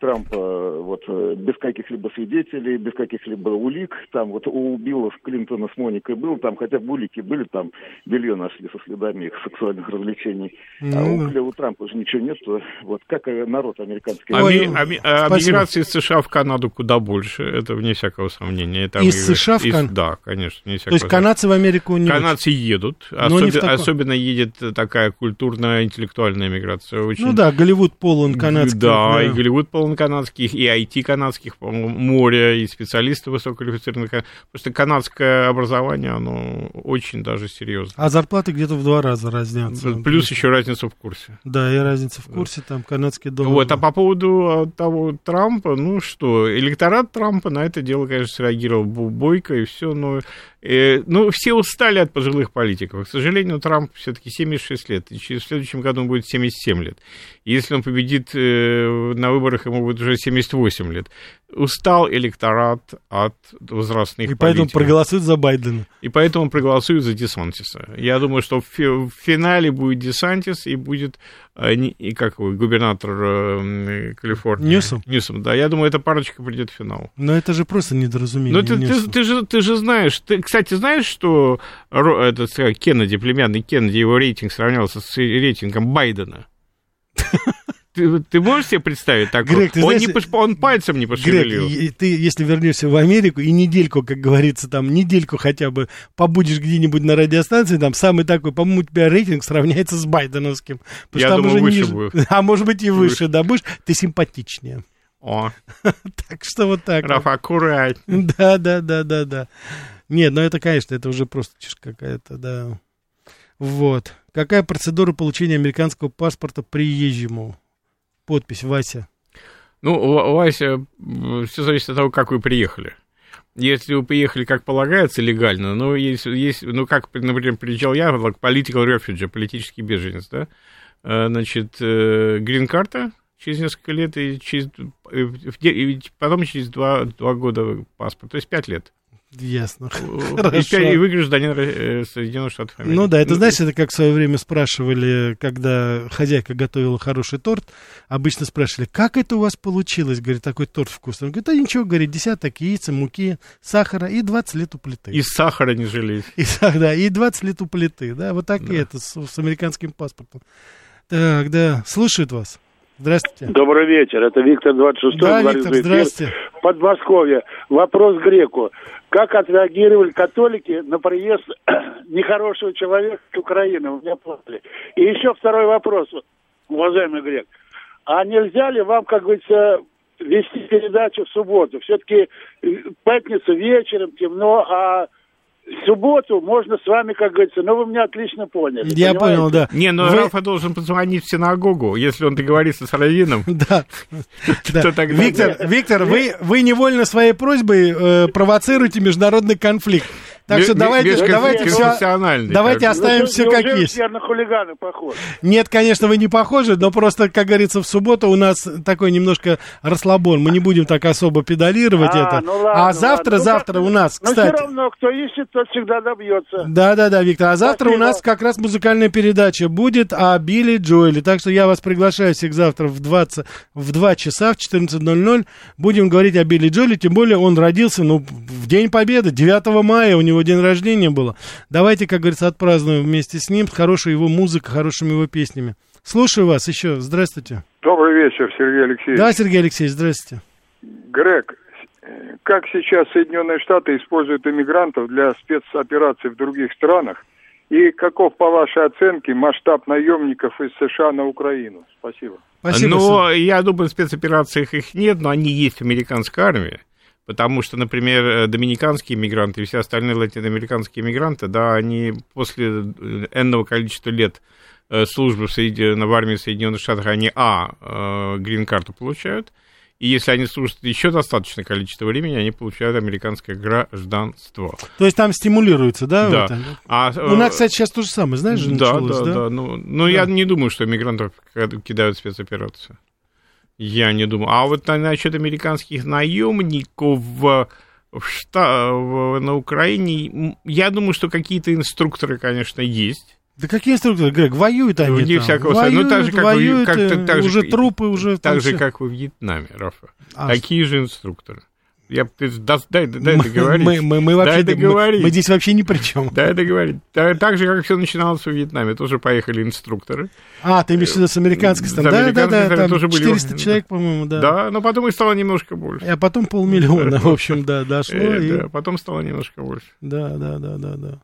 Трампа вот, э, без каких-либо свидетелей, без каких-либо улик. Там вот у Биллов Клинтона с Моникой был, там хотя бы улики были, там белье нашли со следами их сексуальных развлечений. а Ну, у, да. У Трампа уже ничего нет. Вот как э, народ американский... Ами- ами- а миграция из США в Канаду куда больше, это вне всякого сомнения. Это Из США в из- Кан- Да, конечно, вне То всякого есть канадцы в Америку не Канадцы едут, Но не особи- таком. особенно едет такая культурно-интеллектуальная миграция. Очень... Ну да, Голливуд полон канадских. Да, и Голливуд полон канадских, и IT канадских, по-моему, море, и специалисты высококвалифицированных. Просто канадское образование, оно очень даже серьезно. А зарплаты где-то в два раза разнятся. Плюс еще разница в курсе. Да, и разница в курсе, там канадский доллар. Вот, а по поводу а, того Трампа, ну что, электорат Трампа на это дело, конечно, среагировал бойко и все, но ну, все устали от пожилых политиков. К сожалению, Трамп все-таки 76 лет, и через в следующем году он будет 77 лет. Если он победит э, на выборах, ему будет уже 78 лет. Устал электорат от возрастных И поэтому проголосуют за Байдена. И поэтому проголосуют за Десантиса. Я думаю, что в, в финале будет Десантис и будет э, и как его, губернатор э, Калифорнии. Ньюсом? Ньюсом, да. Я думаю, эта парочка придет в финал. Но это же просто недоразумение. Ну, ты, ты, Ньюсом. ты же, ты же знаешь, ты, кстати, знаешь, что этот, э, Кеннеди, племянный Кеннеди, его рейтинг сравнялся с рейтингом Байдена? Ты, ты можешь себе представить такое? Грег, ты он, знаешь, не пош- он пальцем не Грег, пошевелил. и ты, если вернешься в Америку и недельку, как говорится, там, недельку хотя бы побудешь где-нибудь на радиостанции, там, самый такой, по-моему, у тебя рейтинг сравняется с байденовским. Я там думаю, уже выше ниже- будет. А может быть и выше, да, будешь, ты симпатичнее. О, Так что вот так. вот. Раф, аккуратнее. Да, да, да, да, да. Нет, ну это, конечно, это уже просто чушь какая-то, да. Вот. Какая процедура получения американского паспорта приезжему? Подпись Вася. Ну, Ва- Вася, все зависит от того, как вы приехали. Если вы приехали, как полагается, легально, ну, есть, есть, ну, как, например, приезжал я, political refugee, политический беженец, да, Э, значит, грин-карта через несколько лет, и, через, э, и потом через два, два года паспорт, то есть пять лет. Ясно. И, Хорошо. пять- и вы гражданин э, Соединенных Штатов Америки. Ну да, это знаешь, это как в свое время спрашивали, когда хозяйка готовила хороший торт, обычно спрашивали, как это у вас получилось, говорит, такой торт вкусный. Он говорит, да ничего, говорит, десяток яиц, муки, сахара и 20 лет у плиты. И сахара не жалеть. И, да, и 20 лет у плиты, да, вот так и это с, с американским паспортом. Так, да, слушают вас. Здравствуйте. Добрый вечер, это Виктор 26 Да, Виктор, эфир. здравствуйте. Подмосковье. Вопрос греку. Как отреагировали католики на приезд нехорошего человека с Украины? У меня плакали. И еще второй вопрос, уважаемый грек. А нельзя ли вам, как говорится, вести передачу в субботу? Все-таки пятница вечером темно, а субботу можно с вами, как говорится, ну вы меня отлично поняли. Я понимаете? понял, да. Не, но Вы- Рафа должен позвонить в синагогу, если он договорится с раввином. Да. Виктор, Виктор, вы, вы невольно своей просьбой э, провоцируете международный конфликт. Так что давайте, давайте, все, давайте оставим Ну, все как есть. я на хулигана похож? Нет, конечно, вы не похожи, но просто, как говорится, в субботу у нас такой немножко расслабон. Мы не будем так особо педалировать А, это. ну ладно, а завтра, ладно. Ну, завтра как- у нас, Но кстати. все равно, кто ищет, тот всегда добьется. Да, да, да, Виктор. А завтра у нас как раз музыкальная передача будет о Билли Джоэле. Так что я вас приглашаю всех завтра в 20, в 2 часа, в 14.00. Будем говорить о Билли Джоэле. Тем более он родился, ну, в День Победы, 9 мая, у него день рождения было. Давайте, как говорится, отпразднуем вместе с ним, с хорошей его музыкой, хорошими его песнями. Слушаю вас еще. Здравствуйте. Добрый вечер, Сергей Алексеевич. Да, Сергей Алексеевич, здравствуйте. Грег, как сейчас Соединенные Штаты используют иммигрантов для спецопераций в других странах? И каков, по вашей оценке, масштаб наемников из США на Украину? Спасибо. Спасибо. Но я думаю, в спецоперациях их нет, но они есть в американской армии. Потому что, например, э, доминиканские мигранты и все остальные латиноамериканские мигранты, да, они после э, энного количества лет э, службы в, Соедин... в армии Соединенных Штатов, они, а, грин-карту получают, и если они служат еще достаточное количество времени, они получают американское гражданство. То есть там стимулируется, да? Да. А, У нас, кстати, сейчас то же самое, знаешь, же да, началось, да, да? да. Ну, ну я не думаю, что мигрантов кидают в спецоперацию. Я не думаю. А вот на- насчет американских наемников в, в Шта- в- на Украине, я думаю, что какие-то инструкторы, конечно, есть. Да какие инструкторы, Грег, воюют они Вне там. всякого воюют. Ну, так же, как вы- воюют, как-то э, так же, уже как- трупы, уже Так же, как во Вьетнаме, Рафа. А, Такие же инструкторы. Я, ты, да- дай, дай мы, договорить. мы, мы, мы вообще, дай мы- договорить. мы здесь вообще ни при чем. Дай договорить. Так, так же, как все начиналось во Вьетнаме. Тоже поехали инструкторы. А, ты имеешь в виду с американской стороны? Да, да, да, там тоже были 400 во- человек, по-моему, да. Да, но потом их стало немножко больше. А потом полмиллиона, в общем, да, дошло. Э, и- да, потом стало немножко больше. Да, да, да, да, да.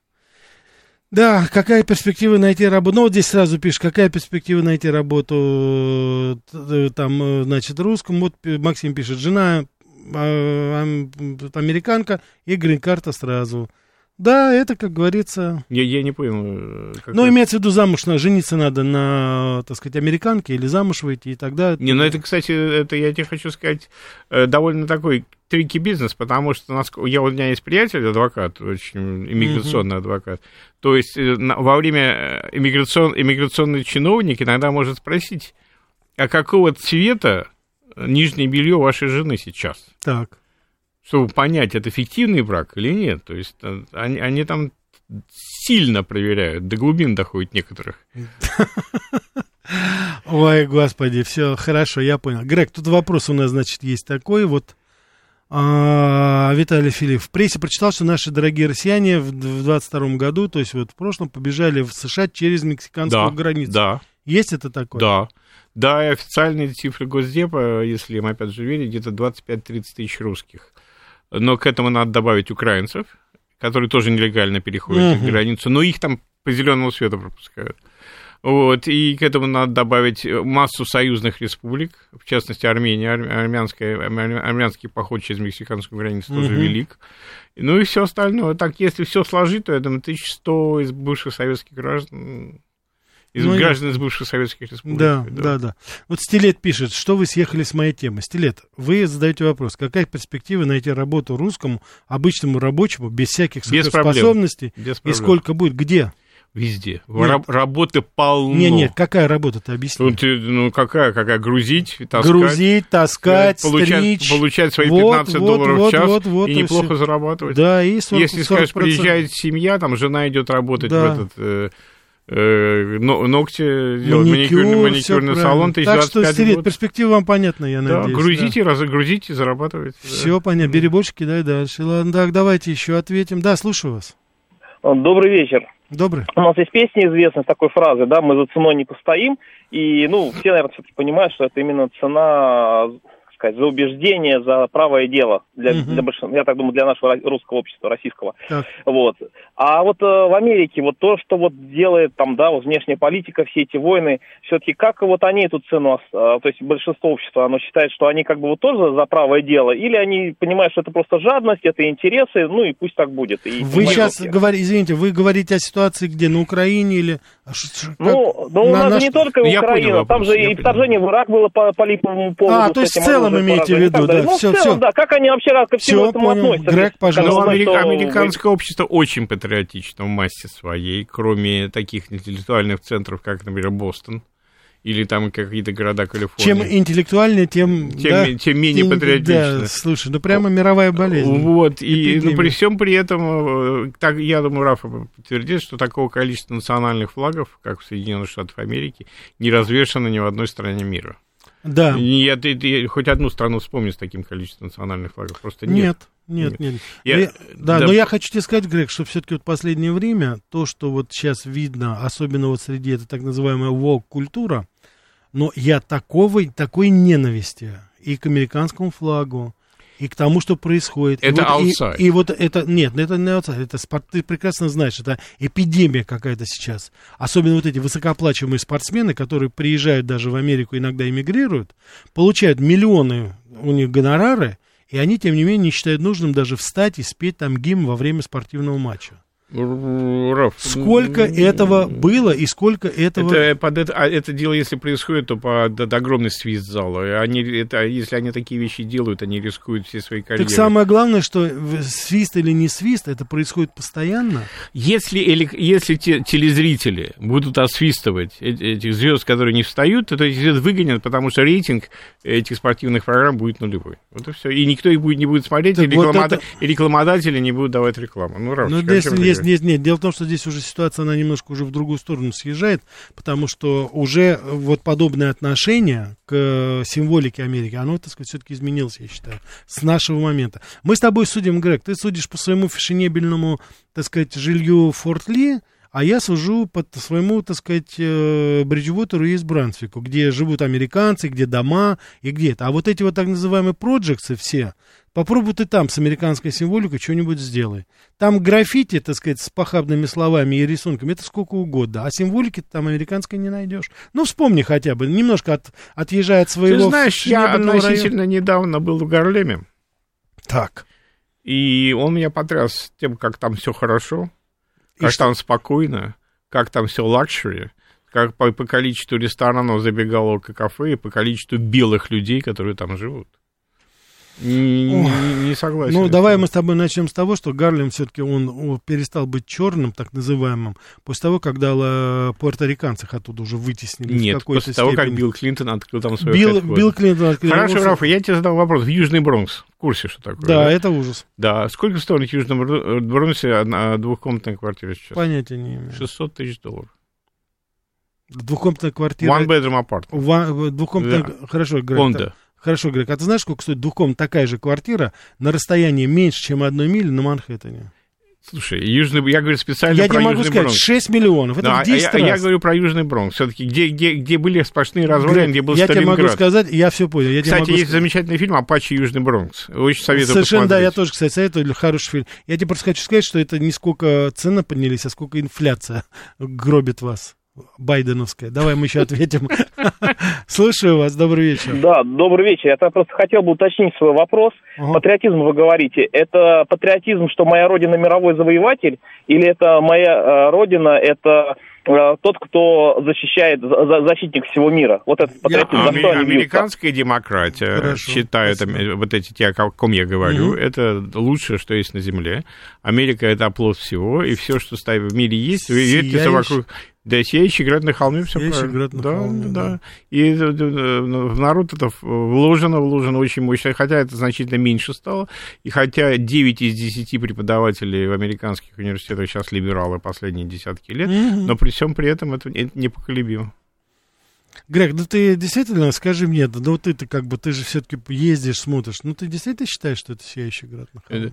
Да, какая перспектива найти работу? Ну, вот здесь сразу пишешь, какая перспектива найти работу э, там, э, значит, русскому. Вот Максим пишет, жена американка и грин-карта сразу. Да, это, как говорится... Я, я не понял. э, как Ну, это. имеется в виду замуж, на, жениться надо на, так сказать, американке или замуж выйти, и тогда... Не, ну это, кстати, это я тебе хочу сказать, э, довольно такой трики бизнес, потому что наск- я, у меня есть приятель, адвокат, очень иммиграционный адвокат. То есть э, на- во время иммиграцион, иммиграционный чиновник иногда может спросить, а какого цвета нижнее белье вашей жены сейчас. Так. Чтобы понять, это фиктивный брак или нет. То есть э, они, они там сильно проверяют, до глубин доходит некоторых. Ой, господи, все хорошо, я понял. Грег, тут вопрос у нас, значит, есть такой. Вот а, Виталий Филипп в прессе прочитал, что наши дорогие россияне в 22 году, то есть вот в прошлом, побежали в США через мексиканскую Да, границу. да, Есть это такое? да. Да, и официальные цифры Госдепа, если им опять же верить, где-то 25-30 тысяч русских. Но к этому надо добавить украинцев, которые тоже нелегально переходят Мгм. границу, но их там по зеленому свету пропускают. Вот, и к этому надо добавить массу союзных республик, в частности, Армения, арм- армянская, армя- армянский поход через мексиканскую границу тоже Мгм. велик. Ну и все остальное. Так, если все сложить, то я думаю, 1100 из бывших советских граждан, из Ну, граждан из бывших советских республик. Да, да, да. Вот Стилет пишет, что вы съехали с моей темы. Стилет, вы задаете вопрос, какая перспектива найти работу русскому, обычному рабочему, без всяких Без суперспособностей? Без И проблем. сколько будет? Где? Везде. Нет. Раб- работы полно. Не, нет, какая работа, ты объясни. Ну, ты- ну, какая, какая? Грузить, таскать. Грузить, таскать, получать, стричь. получать свои Вот, 15 вот, долларов вот, в час вот, вот, и и неплохо всё. зарабатывать. Да, и 40, Если, скажешь, 40%. приезжает семья, там жена идет работать Да. в этот э, э, ногти делать, Маникюр, маникюрный, салон, тысяч Так 25 что, год. перспектива вам понятна, я Да, надеюсь. грузите, раз, грузите, зарабатывайте. да. Все понятно, бери больше, кидай дальше. Ладно, так, давайте еще ответим. Да, слушаю вас. Добрый вечер. Добрый. У нас есть песня известная с такой фразой, да, мы за ценой не постоим. И, ну, все, наверное, все-таки понимают, что это именно цена, сказать, за убеждение, за правое дело. Для, Мгм. для большинства, я так думаю, для нашего русского общества, российского. Так. Вот. А вот э, в Америке вот то, что вот делает там, да, вот внешняя политика, все эти войны, все-таки как вот они эту цену, э, то есть большинство общества, оно считает, что они как бы вот тоже за правое дело, или они понимают, что это просто жадность, это интересы, ну и пусть так будет. И Вы сейчас говорите, извините, вы говорите о ситуации где, на Украине или... а Ну, как? ну у На нас же не только Я Украина, понял там вопрос, же и понял. вторжение в Ирак было по, по липовому поводу. А, то есть в целом имеете в виду, да, Ну, всё, в целом, всё. да, как они вообще ко всему Всё, этому понял. относятся. Грег, пожалуйста. Ну, америка- что американское общество очень патриотично в массе своей, кроме таких интеллектуальных центров, как, например, Бостон или там какие-то города Калифорнии. Чем интеллектуальнее, тем... Тем да, тем менее тем- патриотично. Да, слушай, ну прямо мировая болезнь. Вот, и ну, при всем при этом, э, так, я думаю, Рафа подтвердит, что такого количества национальных флагов, как в Соединенных Штатах Америки, не развешано ни в одной стране мира. Да. Я- ты- ты хоть одну страну вспомни с таким количеством национальных флагов, просто нет. Нет, нет, нет. Я- Ну, я- да, да. но я хочу тебе сказать, Грег, что все-таки вот последнее время то, что вот сейчас видно, особенно вот среди этой так называемой вок-культура, но я такого, такой ненависти и к американскому флагу, и к тому, что происходит. И Это вот- и-. И, вот это, нет, это не outside, это спорт, ты прекрасно знаешь, это эпидемия какая-то сейчас. Особенно вот эти высокооплачиваемые спортсмены, которые приезжают даже в Америку, иногда эмигрируют, получают миллионы у них гонорары, и они, тем не менее, не считают нужным даже встать и спеть там гимн во время спортивного матча. Раф, Сколько этого было и сколько этого... Это, под это, а это дело, если происходит, то под, под огромный свист зала. И Они, это, если они такие вещи делают, они рискуют все свои карьеры. Так самое главное, что свист или не свист, это происходит постоянно. Если, эли- если те, телезрители будут освистывать э- этих звезд, которые не встают, то этих звезд выгонят, потому что рейтинг этих спортивных программ будет нулевой. Вот и все. И никто их будет, не будет смотреть, и, Так вот рекламода- это- и рекламодатели не будут давать рекламу. Ну, Раф, Ну, о здесь, чем ты здесь- нет, нет, дело в том, что здесь уже ситуация, она немножко уже в другую сторону съезжает, потому что уже вот подобное отношение к э, символике Америки, оно, так сказать, все-таки изменилось, я считаю, с нашего момента. Мы с тобой судим, Грег, ты судишь по своему фешенебельному, так сказать, жилью Форт Ли, а я сужу по т- своему, так сказать, э, Бриджвотеру и из Брансвику, где живут американцы, где дома и где это. А вот эти вот так называемые проджексы все, попробуй ты там с американской символикой что-нибудь сделай. Там граффити, так сказать, с похабными словами и рисунками, это сколько угодно, а символики ты там американской не найдешь. Ну, вспомни хотя бы, немножко от, отъезжая от своего Ты знаешь, я фешенебельного района. относительно недавно был в Гарлеме, Так, и он меня потряс тем, как там все хорошо, И как что? там спокойно, как там все luxury, как по, по количеству ресторанов, забегаловок и кафе, и по количеству белых людей, которые там живут. Не, не, не согласен. Ну, давай мы с тобой начнем с того, что Гарлем все-таки он, он перестал быть черным, так называемым, после того, когда ла, пуэрториканцев оттуда уже вытеснили. Нет, после того, как Билл Клинтон открыл там свою Билл, Билл Клинтон открыл. Хорошо, Рафа, я тебе задал вопрос. В Южный Бронкс. В курсе, что такое? Да, да? это ужас. Да. Сколько стоит в Южном Бронксе одна двухкомнатная квартира сейчас? Понятия не имею. 600 тысяч долларов. Двухкомнатная квартира. One bedroom apartment. One, двухкомнатная... Да. Хорошо, Грег. Хорошо, Грег, а ты знаешь, сколько стоит двухкомнатная такая же квартира на расстоянии меньше, чем одной мили на Манхэттене? Слушай, Южный, я говорю специально я про тебе могу Южный сказать, Бронкс. 6 миллионов, это да, в 10 я, раз. я говорю про Южный Бронкс, все-таки, где, где, где были сплошные развалины, где был я Сталинград. тебе могу сказать, я все понял. Я Кстати, могу есть сказать. замечательный фильм «Апачи Южный Бронкс». Очень советую Совершенно, посмотреть. да, я тоже, кстати, советую, хороший фильм. Я тебе просто хочу сказать, что это не сколько цены поднялись, а сколько инфляция гробит вас. Байденовская. Давай мы еще ответим. Слушаю вас, добрый вечер. Да, добрый вечер. Я просто хотел бы уточнить свой вопрос. Ага. Патриотизм вы говорите. Это патриотизм, что моя родина мировой завоеватель, или это моя э, родина, это э, тот, кто защищает, за, защитник всего мира? Вот этот патриотизм. Я, за что американская демократия Хорошо, считает спасибо. вот эти те, о ком я говорю, Мгм. это лучшее, что есть на Земле. Америка это оплот всего, и все, что в мире есть, вертится Сияющий. вокруг. Да, сияющий град на холме, все Сияющий правильно. град на да, холме, да. да. И э, э, в народ это вложено, вложено очень мощно, хотя это значительно меньше стало. И хотя 9 из 10 преподавателей в американских университетах сейчас либералы последние десятки лет, Мгм. но при всем при этом это это непоколебимо. Грег, ну ты действительно, скажи мне, да, ну ты-то как бы, ты же все-таки ездишь, смотришь, ну ты действительно считаешь, что это сияющий град на холме?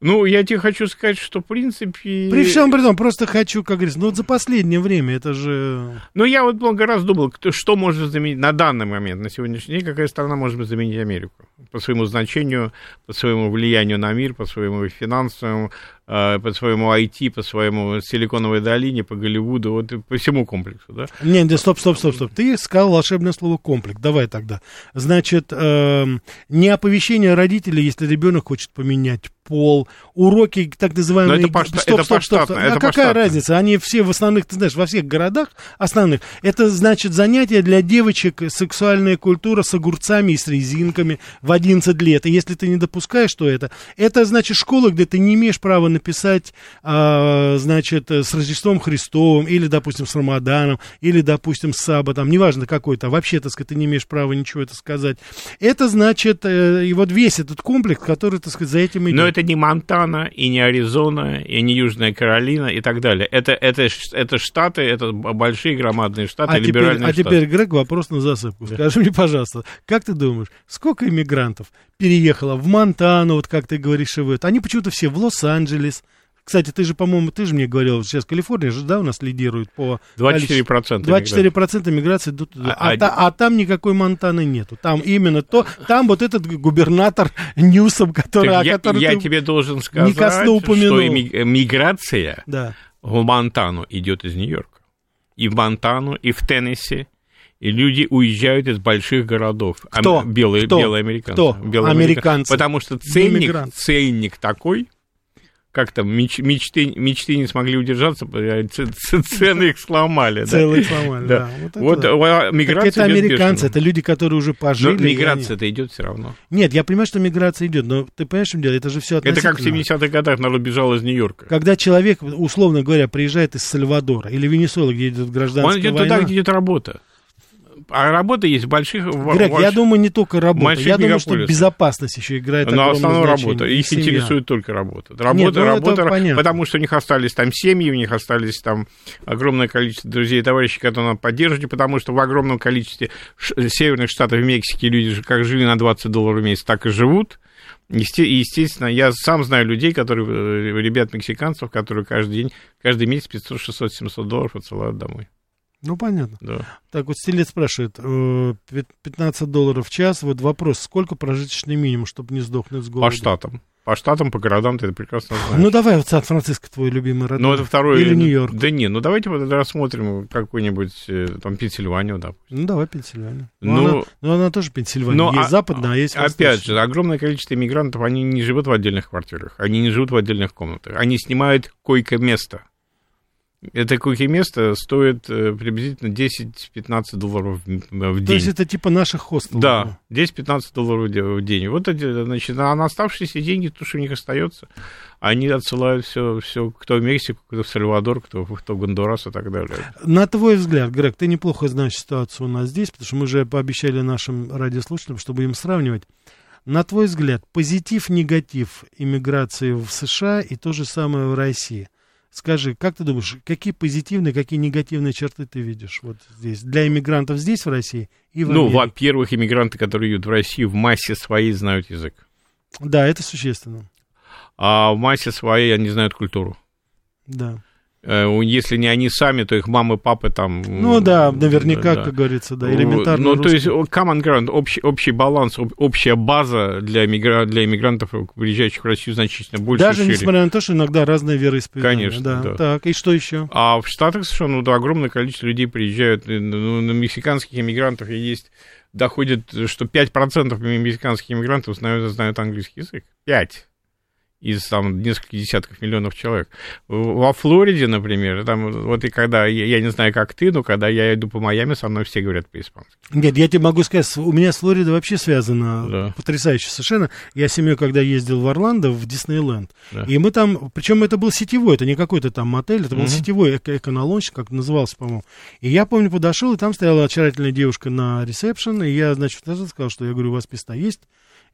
Ну, я тебе хочу сказать, что, в принципе... При всем при том, просто хочу, как говорится, ну вот за последнее время это же... Ну, я вот много раз думал, кто, что может заменить на данный момент, на сегодняшний день, какая страна может заменить Америку? По своему значению, по своему влиянию на мир, по своему финансовому, по своему IT, по своему Силиконовой долине, по Голливуду, вот по всему комплексу, да? Не, не, стоп, стоп, стоп, стоп. Ты сказал волшебное слово комплекс. Давай тогда. Значит, эм, не оповещение родителей, если ребенок хочет поменять пол, уроки так называемые... Но это пошта- Стоп, это стоп, стоп, стоп. А это какая поштатно. разница? Они все в основных, ты знаешь, во всех городах основных. Это значит занятия для девочек, сексуальная культура с огурцами и с резинками в 11 лет. И если ты не допускаешь, что это, это значит школа, где ты не имеешь права написать, а, значит, с Рождеством Христовым, или, допустим, с Рамаданом, или, допустим, с Саббатом, неважно какой то вообще, так сказать, ты не имеешь права ничего это сказать. Это значит, э, и вот весь этот комплекс, который, так сказать, за этим идет. Но это не Монтана, и не Аризона, и не Южная Каролина, и так далее. Это, это, это штаты, это большие громадные штаты, А теперь, либеральные а штаты. теперь, Грег, вопрос на засыпку. Скажи мне, пожалуйста, как ты думаешь, сколько иммигрантов переехало в Монтану, вот как ты говоришь, и в это? Они почему-то все в Лос-Анджелес. Кстати, ты же, по-моему, ты же мне говорил, сейчас Калифорния же, да, у нас лидирует по... 24% количеству. 24% миграции. А, А- та- а там никакой Монтаны нету. Там именно то, там вот этот губернатор Ньюсом, который, Так я, котором я тебе должен сказать, что ими- миграция Да. в Монтану идет из Нью-Йорка. И в Монтану, и в Теннесси. И люди уезжают из больших городов. Кто? Белые, Кто? белые американцы. Кто? Белые Американцы. Потому что ценник, ценник такой, как там, меч- мечты, мечты не смогли удержаться, цены их сломали. да. Целый сломали, да. Вот а, Так миграция это американцы, это люди, которые уже пожили. миграция-то идет все равно. Нет, я понимаю, что миграция идет, но ты понимаешь, чем дело? Это же все Это как в относительно. 70-х годах народ бежал из Нью-Йорка. Когда человек, условно говоря, приезжает из Сальвадора или Венесуэлы, где идет гражданская Он идет война. туда, где идет работа. А работа есть в больших... Грег, в- я думаю, не только работа. Я думаю, что безопасность еще играет Но огромное основная значение. работа. Их семья. интересует только работа. Работа, Нет, ну, работа, потому что у них остались там семьи, у них остались там огромное количество друзей и товарищей, которые надо поддерживать, потому что в огромном количестве северных штатов Мексики люди же как жили на 20 долларов в месяц, так и живут. Естественно, я сам знаю людей, которые, э, ребят мексиканцев, которые каждый день, каждый месяц 500, 600, 700 долларов отсылают домой. Ну, понятно. Да. Так, вот Стилет спрашивает, э, пят- 15 долларов в час, вот вопрос, сколько прожиточный минимум, чтобы не сдохнуть с голоду? По штатам. По штатам, по городам ты это прекрасно знаешь. Ну, давай вот Сан-Франциско, твой любимый родной. Ну, это второй... Или Нью-Йорк. Да не, ну давайте вот рассмотрим какую-нибудь, э, там, Пенсильванию, да. Ну, давай Пенсильвания. Ну, Ну, она, ну, она тоже Пенсильвания. Ну, есть а- западная, а есть Опять восточная. же, огромное количество иммигрантов, они не живут в отдельных квартирах, они не живут в отдельных комнатах, они снимают койко-место. Это кухи-место стоит э, приблизительно 10-15 долларов в день. То есть это типа наших хостелов. Да, 10-15 долларов в день. Вот эти, значит, а на оставшиеся деньги, то, что у них остается, они отсылают все, все кто в Мексику, кто в Сальвадор, кто, кто в Гондурас и так далее. На твой взгляд, Грег, ты неплохо знаешь ситуацию у нас здесь, потому что мы же пообещали нашим радиослушателям, чтобы им сравнивать. На твой взгляд, позитив, негатив иммиграции в США и то же самое в России. Скажи, как ты думаешь, какие позитивные, какие негативные черты ты видишь вот здесь, для иммигрантов здесь, в России и в Ну, Америке? во-первых, иммигранты, которые идут в Россию, в массе своей знают язык. Да, это существенно. А в массе своей они знают культуру. Да. Э, Если не они сами, то их мамы, папы там... Ну да, наверняка, да. как говорится, да, элементарно. Ну, то есть common ground, общий, общий баланс, об- общая база для, мигра... для иммигрантов, приезжающих в Россию, значительно больше Даже шире. несмотря на то, что иногда разные вероисповедания. Конечно, да. да. Так, и что еще? А в Штатах совершенно ну, огромное количество людей приезжают, э, ну, на мексиканских иммигрантов и есть, доходит, что 5% мексиканских иммигрантов знают, знают английский язык. 5 из там нескольких десятков миллионов человек. Во Флориде, например, там вот и когда, я, не знаю, как ты, но когда я иду по Майами, со мной все говорят по-испански. Нет, я тебе могу сказать, у меня с Флоридой вообще связано Да. потрясающе совершенно. Я с семьей, когда ездил в Орландо, в Диснейленд, Да. и мы там, причем это был сетевой, это не какой-то там мотель, это был Мгм. сетевой эко эконолонч, как назывался, по-моему. И я помню, подошел, и там стояла очаровательная девушка на ресепшн, и я, значит, сказал, что я говорю, у вас места есть?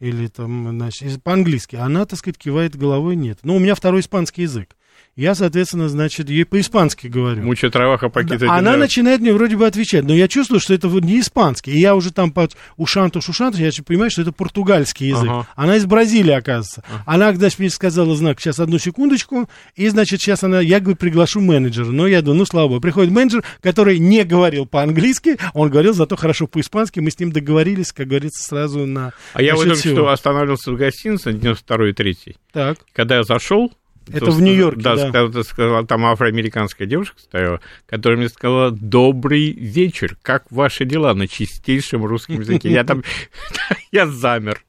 Или там, значит, по-английски. Она, так сказать, кивает головой, нет. Ну, у меня второй испанский язык. Я, соответственно, значит, ей по-испански говорю. Муча траваха Да, пакета. Она начинает мне вроде бы отвечать, но я чувствую, что это вот не испанский. И я уже там под ушанту шушанту, я понимаю, что это португальский язык. Ага. Она из Бразилии, оказывается. Она, значит, мне сказала знак, сейчас одну секундочку, и, значит, сейчас она, я, говорю, приглашу менеджера. Но я думаю, ну, слава богу, приходит менеджер, который не говорил по-английски, он говорил зато хорошо по-испански, мы с ним договорились, как говорится, сразу на... А я вот только всего. что остановился в гостинице, 92 и 3 Так, Когда я зашел, Это то в Нью-Йорке, да. да. сказала- сказала, там афроамериканская девушка стояла, которая мне сказала «Добрый вечер, как ваши дела?» на чистейшем русском языке. Я там, я замер.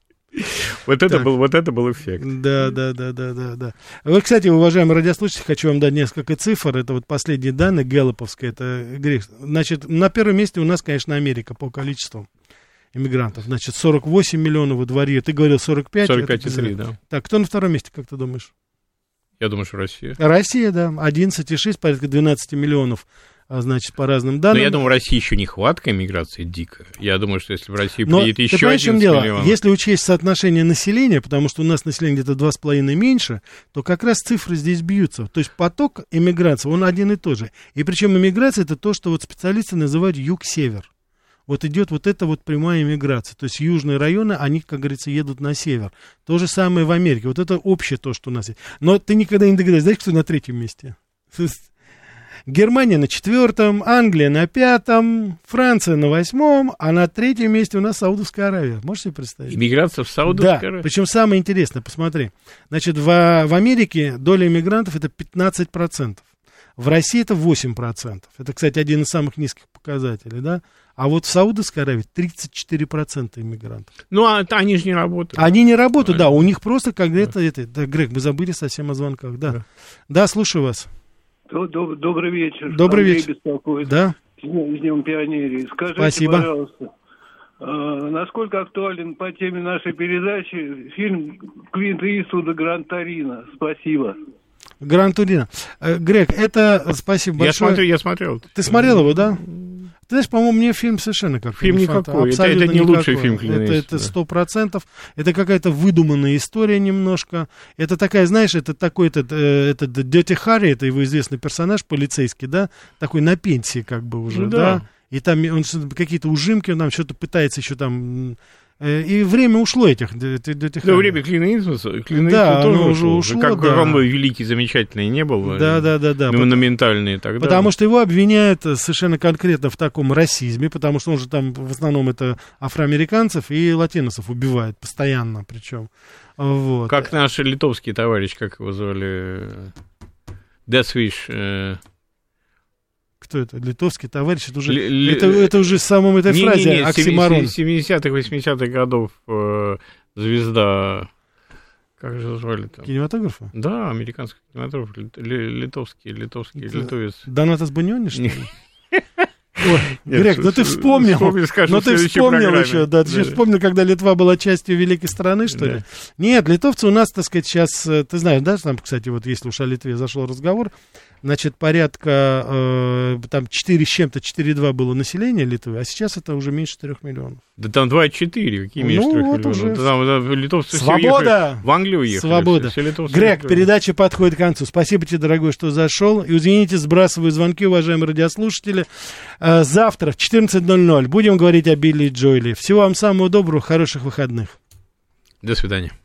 Вот это, Так. был, вот это был эффект. Да, да, да, да, да, да. Вот, кстати, уважаемые радиослушатели, хочу вам дать несколько цифр. Это вот последние данные Гэллоповские, это грех. Значит, на первом месте у нас, конечно, Америка по количеству иммигрантов. Значит, 48 миллионов во дворе. Ты говорил 45. 45,3, это- да. Так, кто на втором месте, как ты думаешь? Я думаю, что Россия. Россия, да, 11,6, порядка 12 миллионов, а, значит, по разным Но данным. я думаю, в России еще нехватка иммиграции дикая. Я думаю, что если в Россию Но приедет еще понимаешь, чем 11 дело? миллионов... Если учесть соотношение населения, потому что у нас население где-то два с половиной меньше, то как раз цифры здесь бьются. То есть поток иммиграции, он один и тот же. И причем иммиграция это то, что вот специалисты называют юг-север. Вот идет вот эта вот прямая иммиграция. То есть южные районы, они, как говорится, едут на север. То же самое в Америке. Вот это общее то, что у нас есть. Но ты никогда не догадаешься, знаешь, кто на третьем месте? Германия на четвертом, Англия на пятом, Франция на восьмом, а на третьем месте у нас Саудовская Аравия. Можешь себе представить? Иммиграция в Да, Саудовской Аравии? причем самое интересное, посмотри. Значит, в, в Америке доля иммигрантов это 15%. В России это 8%. Это, кстати, один из самых низких показателей, да? А вот в Саудовской Аравии 34% иммигрантов. Ну, а это они же не работают. Они не работают, да, у них просто как это, это, да, Грег, мы забыли совсем о звонках, да. Да, слушаю вас. Доб- доб- Добрый вечер. Добрый Андрей вечер. беспокоит. Да, С днем, пионерии. Скажите, Спасибо. пожалуйста, э, насколько актуален по теме нашей передачи фильм Клинта Иствуда «Гранд Торино»? Спасибо. Гран Турино. Э, Грег, это, спасибо Я большое. смотрю, я смотрел. Ты смотрел его, да? Ты знаешь, по-моему, мне фильм совершенно как Фильм никакой. Это- это не лучший никакой. фильм Клина Это сто процентов. Это какая-то выдуманная история немножко. Это такая, знаешь, это такой этот, э, этот Дети Харри, это его известный персонаж полицейский, да, такой на пенсии как бы уже, Ну да. да. И там он какие-то ужимки, он там что-то пытается еще там. Э, И время ушло этих Дети Да, Харри. время Иствуда, Клина Да, тоже уже ушло. ушло, Как да. бы великий, замечательный не был. Да, да, да, да. Монументальный и так далее. Потому что его обвиняют э, совершенно конкретно в таком расизме, потому что он же там в основном это афроамериканцев и латиносов убивает постоянно, причем. Вот. Как наш литовский товарищ, как его звали? Death Wish. э, Кто это? Литовский товарищ? Это уже, ли- это, это уже в самом этой не-не-не, фразе семи- оксиморон. се- 70-х, 80-х годов э, звезда как же звали там? Кинематографа? Да, американский кинематограф, литовский, литовский, литовец. Донатас Баньони, что ли? Ой, Грек, ну ты вспомнил, ну ты вспомнил еще, да, ты еще вспомнил, когда Литва была частью великой страны, что ли? Нет, литовцы у нас, так сказать, сейчас, э, ты знаешь, да, там, кстати, вот если уж о Литве зашел разговор, значит, порядка, э, там 4 с чем-то, 4,2 было население Литвы, а сейчас это уже меньше 4 миллионов. Да там 2,4, какие меньше Ну, 4 вот миллионов? уже. Да Там, да, литовцы Свобода! уехали, в Англию уехали. Свобода. все- все Грег, уехали. передача подходит к концу. Спасибо тебе, дорогой, что зашел. И извините, сбрасываю звонки, уважаемые радиослушатели. Э, Завтра в 14.00 будем говорить о Билли Джойле. Всего вам самого доброго, хороших выходных. До свидания.